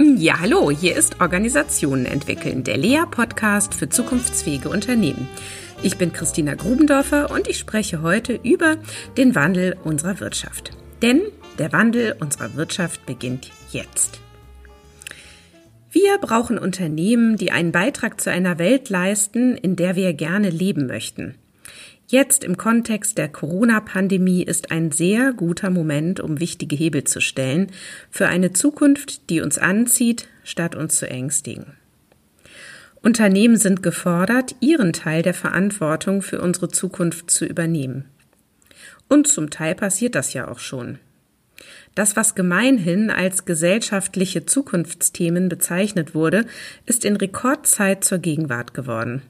Ja, hallo, hier ist Organisationen entwickeln, der Lea-Podcast für zukunftsfähige Unternehmen. Ich bin Christina Grubendorfer und ich spreche heute über den Wandel unserer Wirtschaft. Denn der Wandel unserer Wirtschaft beginnt jetzt. Wir brauchen Unternehmen, die einen Beitrag zu einer Welt leisten, in der wir gerne leben möchten. Jetzt im Kontext der Corona-Pandemie ist ein sehr guter Moment, um wichtige Hebel zu stellen für eine Zukunft, die uns anzieht, statt uns zu ängstigen. Unternehmen sind gefordert, ihren Teil der Verantwortung für unsere Zukunft zu übernehmen. Und zum Teil passiert das ja auch schon. Das, was gemeinhin als gesellschaftliche Zukunftsthemen bezeichnet wurde, ist in Rekordzeit zur Gegenwart geworden.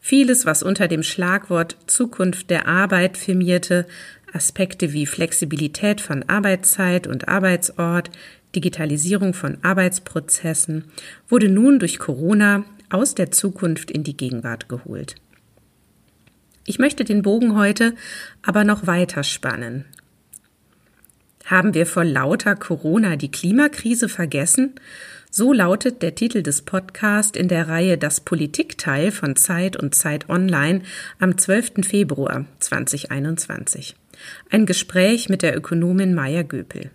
Vieles, was unter dem Schlagwort Zukunft der Arbeit firmierte, Aspekte wie Flexibilität von Arbeitszeit und Arbeitsort, Digitalisierung von Arbeitsprozessen, wurde nun durch Corona aus der Zukunft in die Gegenwart geholt. Ich möchte den Bogen heute aber noch weiter spannen. Haben wir vor lauter Corona die Klimakrise vergessen so lautet der Titel des Podcasts in der Reihe Das Politikteil von Zeit und Zeit Online am 12. Februar 2021. Ein Gespräch mit der Ökonomin Maya Göpel.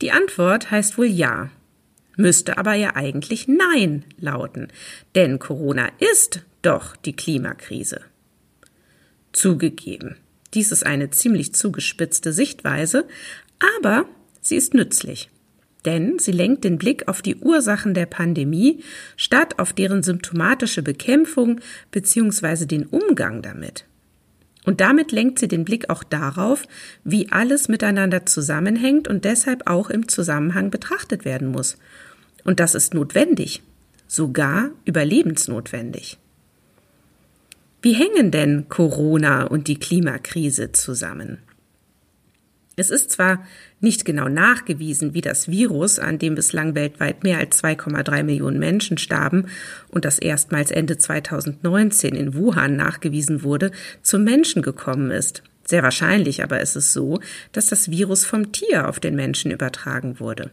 Die Antwort heißt wohl ja, müsste aber ja eigentlich Nein lauten, denn Corona ist doch die Klimakrise. Zugegeben, dies ist eine ziemlich zugespitzte Sichtweise, aber sie ist nützlich denn sie lenkt den Blick auf die Ursachen der Pandemie statt auf deren symptomatische Bekämpfung bzw. den Umgang damit. Und damit lenkt sie den Blick auch darauf, wie alles miteinander zusammenhängt und deshalb auch im Zusammenhang betrachtet werden muss. Und das ist notwendig, sogar überlebensnotwendig. Wie hängen denn Corona und die Klimakrise zusammen? Es ist zwar nicht genau nachgewiesen, wie das Virus, an dem bislang weltweit mehr als 2,3 Millionen Menschen starben und das erstmals Ende 2019 in Wuhan nachgewiesen wurde, zum Menschen gekommen ist. Sehr wahrscheinlich aber ist es so, dass das Virus vom Tier auf den Menschen übertragen wurde.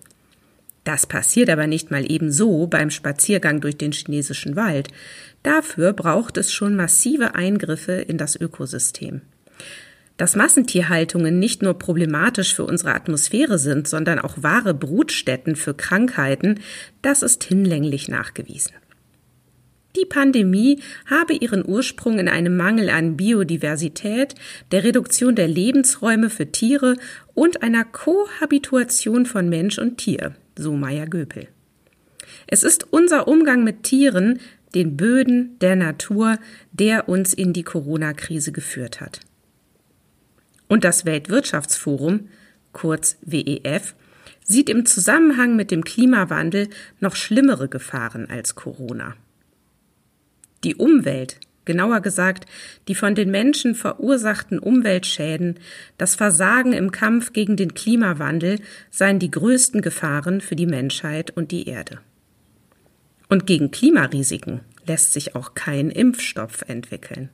Das passiert aber nicht mal eben so beim Spaziergang durch den chinesischen Wald. Dafür braucht es schon massive Eingriffe in das Ökosystem. Dass Massentierhaltungen nicht nur problematisch für unsere Atmosphäre sind, sondern auch wahre Brutstätten für Krankheiten, das ist hinlänglich nachgewiesen. Die Pandemie habe ihren Ursprung in einem Mangel an Biodiversität, der Reduktion der Lebensräume für Tiere und einer Kohabituation von Mensch und Tier, so Meier Göpel. Es ist unser Umgang mit Tieren, den Böden, der Natur, der uns in die Corona-Krise geführt hat. Und das Weltwirtschaftsforum, kurz WEF, sieht im Zusammenhang mit dem Klimawandel noch schlimmere Gefahren als Corona. Die Umwelt, genauer gesagt die von den Menschen verursachten Umweltschäden, das Versagen im Kampf gegen den Klimawandel seien die größten Gefahren für die Menschheit und die Erde. Und gegen Klimarisiken lässt sich auch kein Impfstoff entwickeln.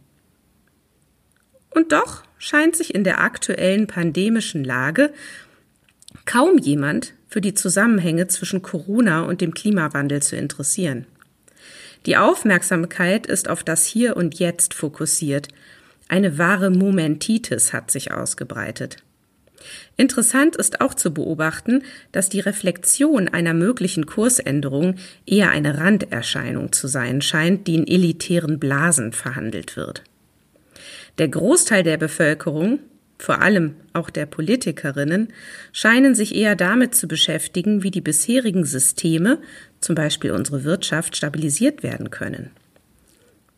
Und doch scheint sich in der aktuellen pandemischen Lage kaum jemand für die Zusammenhänge zwischen Corona und dem Klimawandel zu interessieren. Die Aufmerksamkeit ist auf das Hier und Jetzt fokussiert. Eine wahre Momentitis hat sich ausgebreitet. Interessant ist auch zu beobachten, dass die Reflexion einer möglichen Kursänderung eher eine Randerscheinung zu sein scheint, die in elitären Blasen verhandelt wird. Der Großteil der Bevölkerung, vor allem auch der Politikerinnen, scheinen sich eher damit zu beschäftigen, wie die bisherigen Systeme, zum Beispiel unsere Wirtschaft, stabilisiert werden können.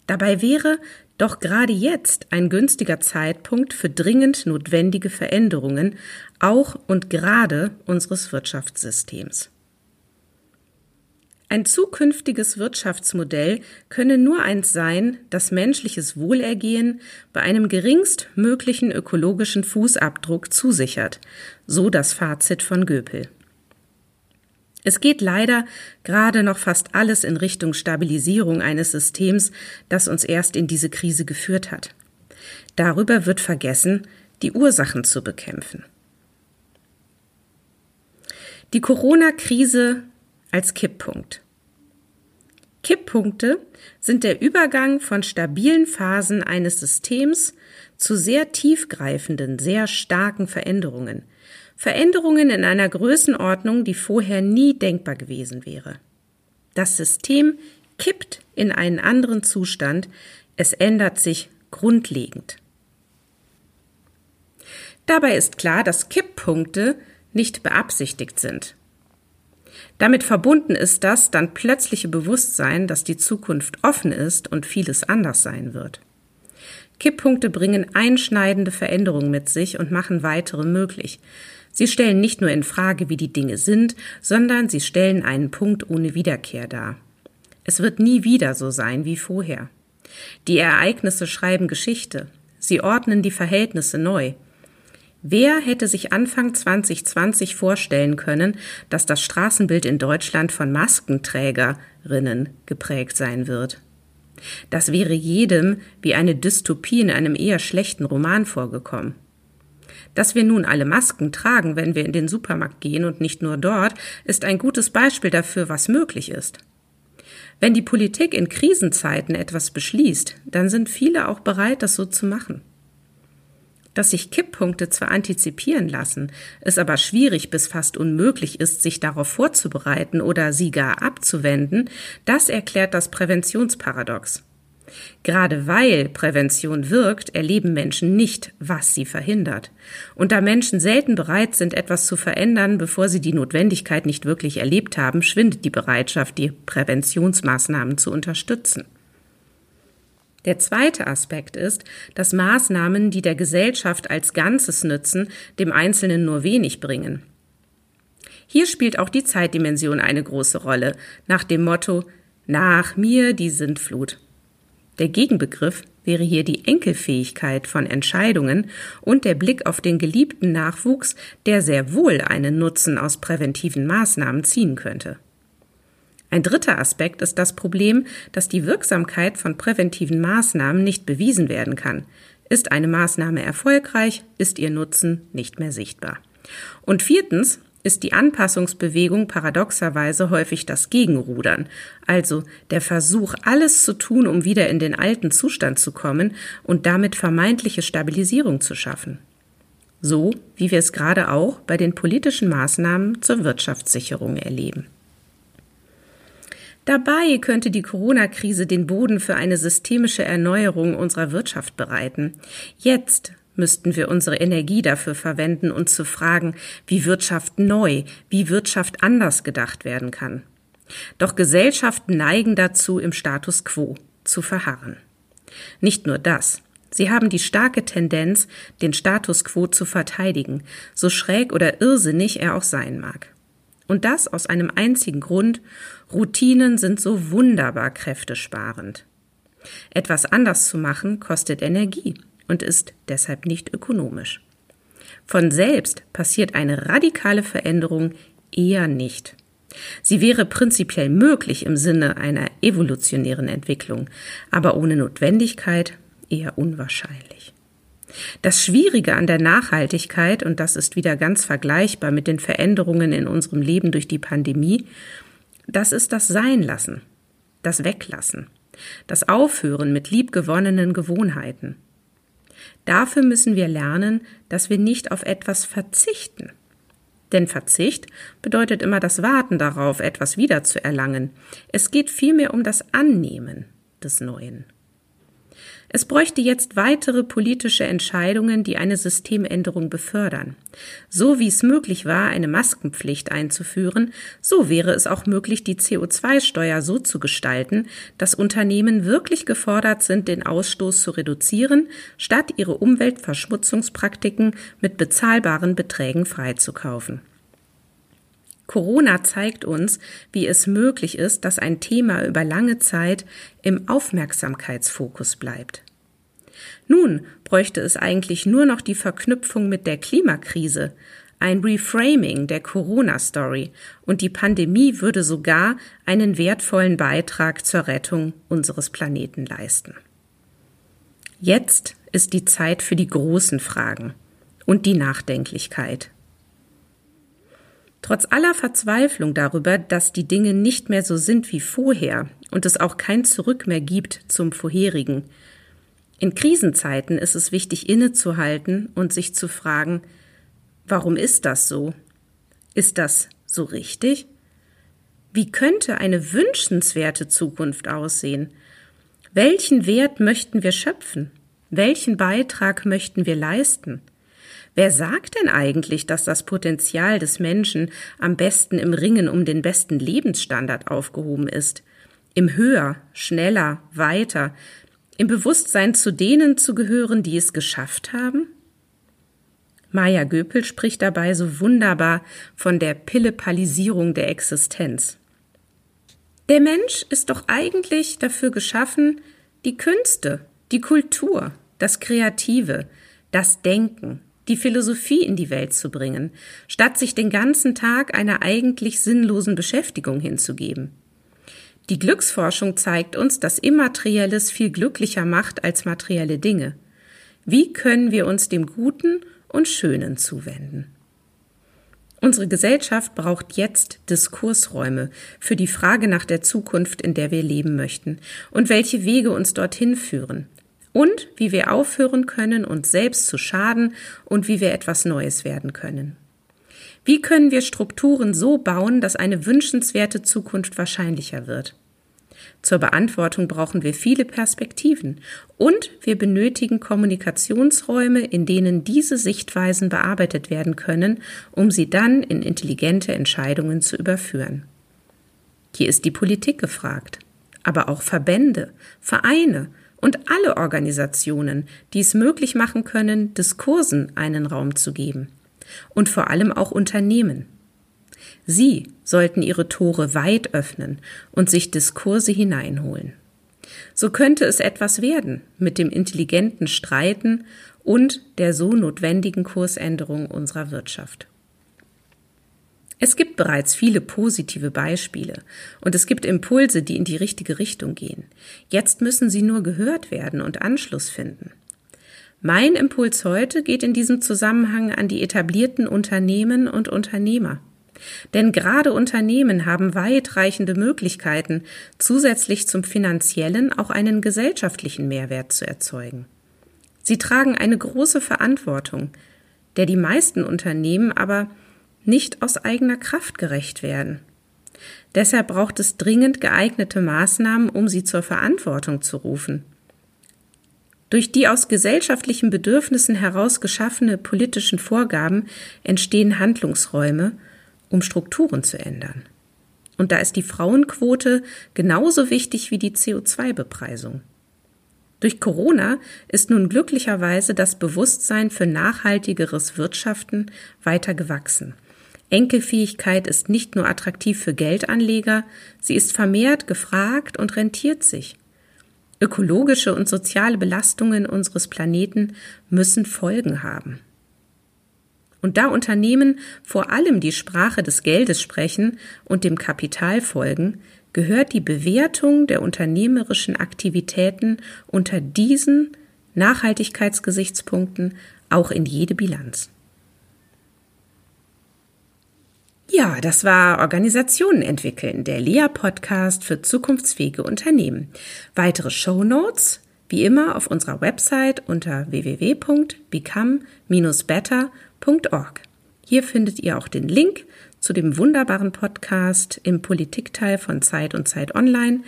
Dabei wäre doch gerade jetzt ein günstiger Zeitpunkt für dringend notwendige Veränderungen, auch und gerade unseres Wirtschaftssystems. Ein zukünftiges Wirtschaftsmodell könne nur eins sein, das menschliches Wohlergehen bei einem geringstmöglichen ökologischen Fußabdruck zusichert, so das Fazit von Göpel. Es geht leider gerade noch fast alles in Richtung Stabilisierung eines Systems, das uns erst in diese Krise geführt hat. Darüber wird vergessen, die Ursachen zu bekämpfen. Die Corona-Krise als Kipppunkt. Kipppunkte sind der Übergang von stabilen Phasen eines Systems zu sehr tiefgreifenden, sehr starken Veränderungen. Veränderungen in einer Größenordnung, die vorher nie denkbar gewesen wäre. Das System kippt in einen anderen Zustand, es ändert sich grundlegend. Dabei ist klar, dass Kipppunkte nicht beabsichtigt sind. Damit verbunden ist das dann plötzliche Bewusstsein, dass die Zukunft offen ist und vieles anders sein wird. Kipppunkte bringen einschneidende Veränderungen mit sich und machen weitere möglich. Sie stellen nicht nur in Frage, wie die Dinge sind, sondern sie stellen einen Punkt ohne Wiederkehr dar. Es wird nie wieder so sein wie vorher. Die Ereignisse schreiben Geschichte. Sie ordnen die Verhältnisse neu. Wer hätte sich Anfang 2020 vorstellen können, dass das Straßenbild in Deutschland von Maskenträgerinnen geprägt sein wird? Das wäre jedem wie eine Dystopie in einem eher schlechten Roman vorgekommen. Dass wir nun alle Masken tragen, wenn wir in den Supermarkt gehen und nicht nur dort, ist ein gutes Beispiel dafür, was möglich ist. Wenn die Politik in Krisenzeiten etwas beschließt, dann sind viele auch bereit, das so zu machen dass sich Kipppunkte zwar antizipieren lassen, es aber schwierig bis fast unmöglich ist, sich darauf vorzubereiten oder sie gar abzuwenden, das erklärt das Präventionsparadox. Gerade weil Prävention wirkt, erleben Menschen nicht, was sie verhindert. Und da Menschen selten bereit sind, etwas zu verändern, bevor sie die Notwendigkeit nicht wirklich erlebt haben, schwindet die Bereitschaft, die Präventionsmaßnahmen zu unterstützen. Der zweite Aspekt ist, dass Maßnahmen, die der Gesellschaft als Ganzes nützen, dem Einzelnen nur wenig bringen. Hier spielt auch die Zeitdimension eine große Rolle, nach dem Motto Nach mir die Sintflut. Der Gegenbegriff wäre hier die Enkelfähigkeit von Entscheidungen und der Blick auf den geliebten Nachwuchs, der sehr wohl einen Nutzen aus präventiven Maßnahmen ziehen könnte. Ein dritter Aspekt ist das Problem, dass die Wirksamkeit von präventiven Maßnahmen nicht bewiesen werden kann. Ist eine Maßnahme erfolgreich, ist ihr Nutzen nicht mehr sichtbar. Und viertens ist die Anpassungsbewegung paradoxerweise häufig das Gegenrudern, also der Versuch, alles zu tun, um wieder in den alten Zustand zu kommen und damit vermeintliche Stabilisierung zu schaffen. So wie wir es gerade auch bei den politischen Maßnahmen zur Wirtschaftssicherung erleben. Dabei könnte die Corona-Krise den Boden für eine systemische Erneuerung unserer Wirtschaft bereiten. Jetzt müssten wir unsere Energie dafür verwenden, uns zu fragen, wie Wirtschaft neu, wie Wirtschaft anders gedacht werden kann. Doch Gesellschaften neigen dazu, im Status quo zu verharren. Nicht nur das. Sie haben die starke Tendenz, den Status quo zu verteidigen, so schräg oder irrsinnig er auch sein mag. Und das aus einem einzigen Grund, Routinen sind so wunderbar kräftesparend. Etwas anders zu machen kostet Energie und ist deshalb nicht ökonomisch. Von selbst passiert eine radikale Veränderung eher nicht. Sie wäre prinzipiell möglich im Sinne einer evolutionären Entwicklung, aber ohne Notwendigkeit eher unwahrscheinlich. Das Schwierige an der Nachhaltigkeit, und das ist wieder ganz vergleichbar mit den Veränderungen in unserem Leben durch die Pandemie, das ist das Seinlassen, das Weglassen, das Aufhören mit liebgewonnenen Gewohnheiten. Dafür müssen wir lernen, dass wir nicht auf etwas verzichten. Denn Verzicht bedeutet immer das Warten darauf, etwas wiederzuerlangen. Es geht vielmehr um das Annehmen des Neuen. Es bräuchte jetzt weitere politische Entscheidungen, die eine Systemänderung befördern. So wie es möglich war, eine Maskenpflicht einzuführen, so wäre es auch möglich, die CO2-Steuer so zu gestalten, dass Unternehmen wirklich gefordert sind, den Ausstoß zu reduzieren, statt ihre Umweltverschmutzungspraktiken mit bezahlbaren Beträgen freizukaufen. Corona zeigt uns, wie es möglich ist, dass ein Thema über lange Zeit im Aufmerksamkeitsfokus bleibt. Nun bräuchte es eigentlich nur noch die Verknüpfung mit der Klimakrise, ein Reframing der Corona-Story und die Pandemie würde sogar einen wertvollen Beitrag zur Rettung unseres Planeten leisten. Jetzt ist die Zeit für die großen Fragen und die Nachdenklichkeit. Trotz aller Verzweiflung darüber, dass die Dinge nicht mehr so sind wie vorher und es auch kein Zurück mehr gibt zum vorherigen. In Krisenzeiten ist es wichtig innezuhalten und sich zu fragen, warum ist das so? Ist das so richtig? Wie könnte eine wünschenswerte Zukunft aussehen? Welchen Wert möchten wir schöpfen? Welchen Beitrag möchten wir leisten? Wer sagt denn eigentlich, dass das Potenzial des Menschen am besten im Ringen um den besten Lebensstandard aufgehoben ist? Im höher, schneller, weiter, im Bewusstsein zu denen zu gehören, die es geschafft haben? Maya Göpel spricht dabei so wunderbar von der Pillepalisierung der Existenz. Der Mensch ist doch eigentlich dafür geschaffen, die Künste, die Kultur, das Kreative, das Denken, die Philosophie in die Welt zu bringen, statt sich den ganzen Tag einer eigentlich sinnlosen Beschäftigung hinzugeben. Die Glücksforschung zeigt uns, dass Immaterielles viel glücklicher macht als materielle Dinge. Wie können wir uns dem Guten und Schönen zuwenden? Unsere Gesellschaft braucht jetzt Diskursräume für die Frage nach der Zukunft, in der wir leben möchten und welche Wege uns dorthin führen und wie wir aufhören können, uns selbst zu schaden und wie wir etwas Neues werden können. Wie können wir Strukturen so bauen, dass eine wünschenswerte Zukunft wahrscheinlicher wird? Zur Beantwortung brauchen wir viele Perspektiven und wir benötigen Kommunikationsräume, in denen diese Sichtweisen bearbeitet werden können, um sie dann in intelligente Entscheidungen zu überführen. Hier ist die Politik gefragt, aber auch Verbände, Vereine und alle Organisationen, die es möglich machen können, Diskursen einen Raum zu geben. Und vor allem auch Unternehmen. Sie sollten ihre Tore weit öffnen und sich Diskurse hineinholen. So könnte es etwas werden mit dem intelligenten Streiten und der so notwendigen Kursänderung unserer Wirtschaft. Es gibt bereits viele positive Beispiele und es gibt Impulse, die in die richtige Richtung gehen. Jetzt müssen sie nur gehört werden und Anschluss finden. Mein Impuls heute geht in diesem Zusammenhang an die etablierten Unternehmen und Unternehmer. Denn gerade Unternehmen haben weitreichende Möglichkeiten, zusätzlich zum finanziellen auch einen gesellschaftlichen Mehrwert zu erzeugen. Sie tragen eine große Verantwortung, der die meisten Unternehmen aber nicht aus eigener Kraft gerecht werden. Deshalb braucht es dringend geeignete Maßnahmen, um sie zur Verantwortung zu rufen. Durch die aus gesellschaftlichen Bedürfnissen heraus geschaffene politischen Vorgaben entstehen Handlungsräume, um Strukturen zu ändern. Und da ist die Frauenquote genauso wichtig wie die CO2-Bepreisung. Durch Corona ist nun glücklicherweise das Bewusstsein für nachhaltigeres Wirtschaften weiter gewachsen. Enkelfähigkeit ist nicht nur attraktiv für Geldanleger, sie ist vermehrt gefragt und rentiert sich. Ökologische und soziale Belastungen unseres Planeten müssen Folgen haben. Und da Unternehmen vor allem die Sprache des Geldes sprechen und dem Kapital folgen, gehört die Bewertung der unternehmerischen Aktivitäten unter diesen Nachhaltigkeitsgesichtspunkten auch in jede Bilanz. Ja, das war Organisationen entwickeln, der LEA-Podcast für zukunftsfähige Unternehmen. Weitere Show Notes wie immer auf unserer Website unter www.become-better.org. Hier findet ihr auch den Link zu dem wunderbaren Podcast im Politikteil von Zeit und Zeit Online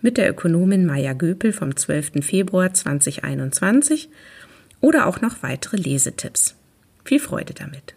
mit der Ökonomin Maya Göpel vom 12. Februar 2021 oder auch noch weitere Lesetipps. Viel Freude damit.